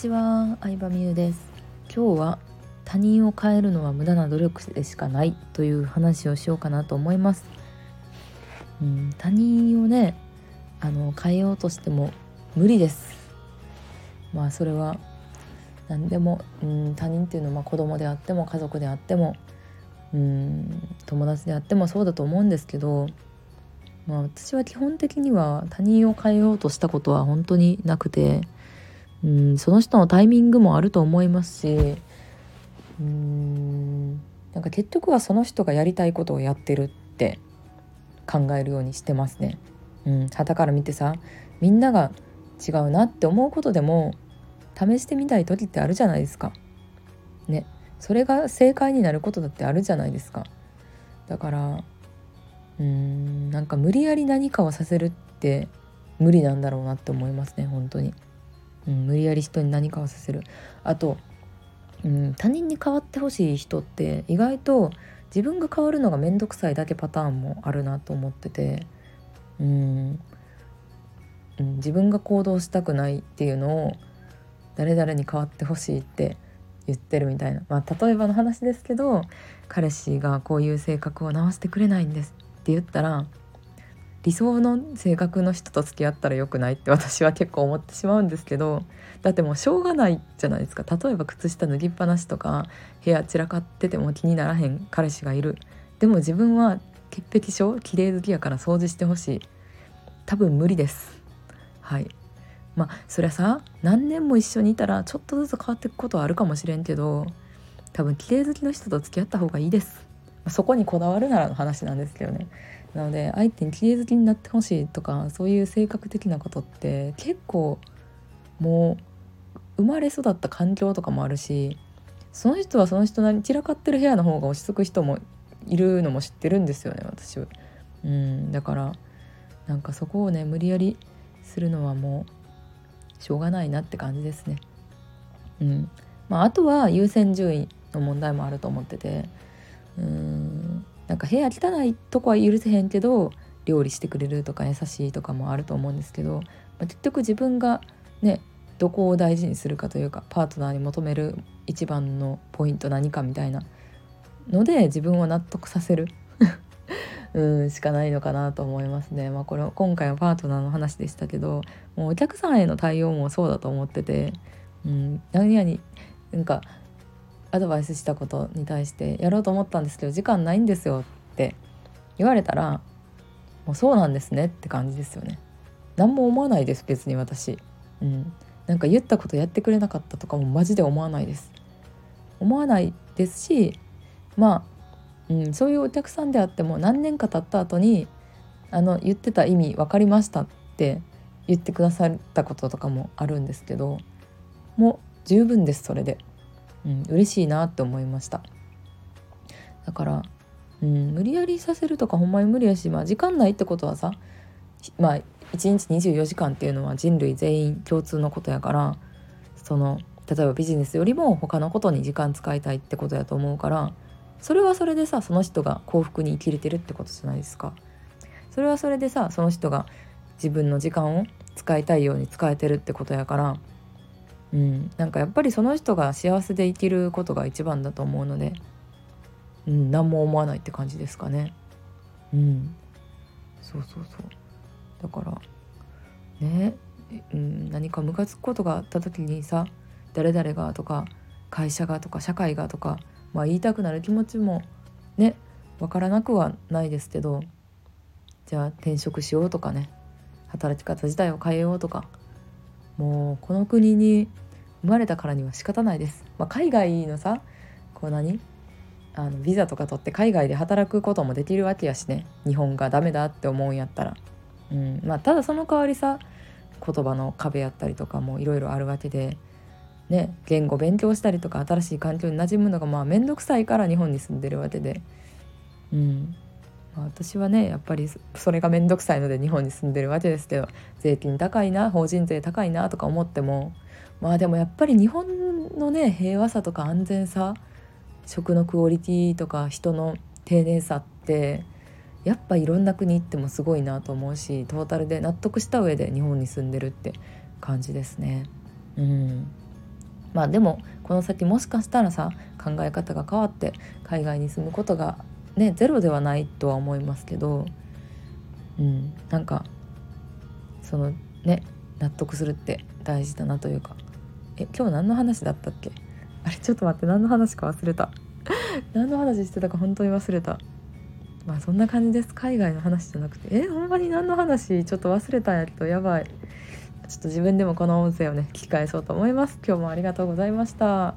ちは、相葉美優です。今日は他人を変えるのは無駄な努力でしかないという話をしようかなと思います、うん、他人をねあの変えようとしても無理です。まあそれは何でも、うん、他人っていうのはまあ子供であっても家族であってもうん友達であってもそうだと思うんですけどまあ、私は基本的には他人を変えようとしたことは本当になくてうんその人のタイミングもあると思いますしうんなんか結局はその人がやりたいことをやってるって考えるようにしてますね。うん、旗から見てさみんなが違うなって思うことでも試してみたい時ってあるじゃないですか。ねそれが正解になることだってあるじゃないですか。だからうーんなんか無理やり何かをさせるって無理なんだろうなって思いますね本当に、うん、無理やり人に何かをさせる。あと、うん、他人に変わってほしい人って意外と自分が変わるのが面倒くさいだけパターンもあるなと思ってて。うん。うん、自分が行動したくないっていうのを誰々に変わってほしいって言ってるみたいな、まあ、例えばの話ですけど彼氏がこういう性格を直してくれないんですって言ったら理想の性格の人と付き合ったら良くないって私は結構思ってしまうんですけどだってもうしょうがないじゃないですか。例えば靴下脱ぎっぱなしとか部屋散らかってても気にならへん彼氏がいる。でも自分は潔癖症綺麗好きやから掃除してほしい。多分無理です。はい。まあそりゃさ何年も一緒にいたらちょっとずつ変わっていくことはあるかもしれんけど多分綺麗好きの人と付き合った方がいいです。そこにこだわるならの話なんですけどねなので相手に綺麗好きになってほしいとかそういう性格的なことって結構もう生まれ育った環境とかもあるしその人はその人なり散らかってる部屋の方が落ち着く人もいるのも知ってるんですよね私は。うんだからなんかそこをね無理やりするのはもうしょうがないなって感じですね。うんまあ、あとは優先順位の問題もあると思っててうんなんか部屋汚いとこは許せへんけど料理してくれるとか優しいとかもあると思うんですけど、まあ、結局自分がねどこを大事にするかというかパートナーに求める一番のポイント何かみたいなので自分を納得させる うんしかないのかなと思いますね。まあ、これ今回はパートナーの話でしたけどもうお客さんへの対応もそうだと思ってて、うん、何々なんかアドバイスしたことに対してやろうと思ったんですけど時間ないんですよって言われたらもうそうなんですねって感じですよね。何も思わないです別に私。うん。なんか言ったことやってくれなかったとかもマジで思わないです。思わないですしまあ、うん、そういうお客さんであっても何年か経った後にあの言ってた意味分かりましたって言ってくださったこととかもあるんですけどもう十分ですそれで。うん、嬉しいなって思いましただから、うん、無理やりさせるとかほんまに無理やし、まあ、時間ないってことはさまあ1日24時間っていうのは人類全員共通のことやからその例えばビジネスよりも他のことに時間使いたいってことやと思うからそれはそれでさその人が幸福に生きれてるってことじゃないですか。それはそれでさその人が自分の時間を使いたいように使えてるってことやからうん、なんかやっぱりその人が幸せで生きることが一番だと思うので、うん、何も思わないって感じですかね。うん、そうそうそう。だからね、うん、何かムカつくことがあった時にさ誰々がとか会社がとか社会がとか、まあ、言いたくなる気持ちもね分からなくはないですけどじゃあ転職しようとかね働き方自体を変えようとかもうこの国に生まれたからには仕方ないです。まあ、海外のさこう何？あのビザとか取って海外で働くこともできるわけやしね。日本がダメだって思うんやったら、うん。まあ、ただその代わりさ言葉の壁やったりとかもいろいろあるわけで、ね、言語勉強したりとか新しい環境に馴染むのがまあ面倒くさいから日本に住んでるわけで、うん。まあ、私はねやっぱりそれが面倒くさいので日本に住んでるわけですけど税金高いな法人税高いなとか思ってもまあでもやっぱり日本のね平和さとか安全さ食のクオリティとか人の丁寧さってやっぱいろんな国行ってもすごいなと思うしトータルで納得した上で日本に住んでるって感じですね。うんまあでもこの先もしかしたらさ考え方が変わって海外に住むことがねゼロではないとは思いますけどうんなんかそのね納得するって大事だなというか。え今日何の話だったっけ？あれちょっと待って何の話か忘れた。何の話してたか本当に忘れた。まあそんな感じです。海外の話じゃなくて。えほんまに何の話？ちょっと忘れたんやけどやばい。ちょっと自分でもこの音声をね聞き返そうと思います。今日もありがとうございました。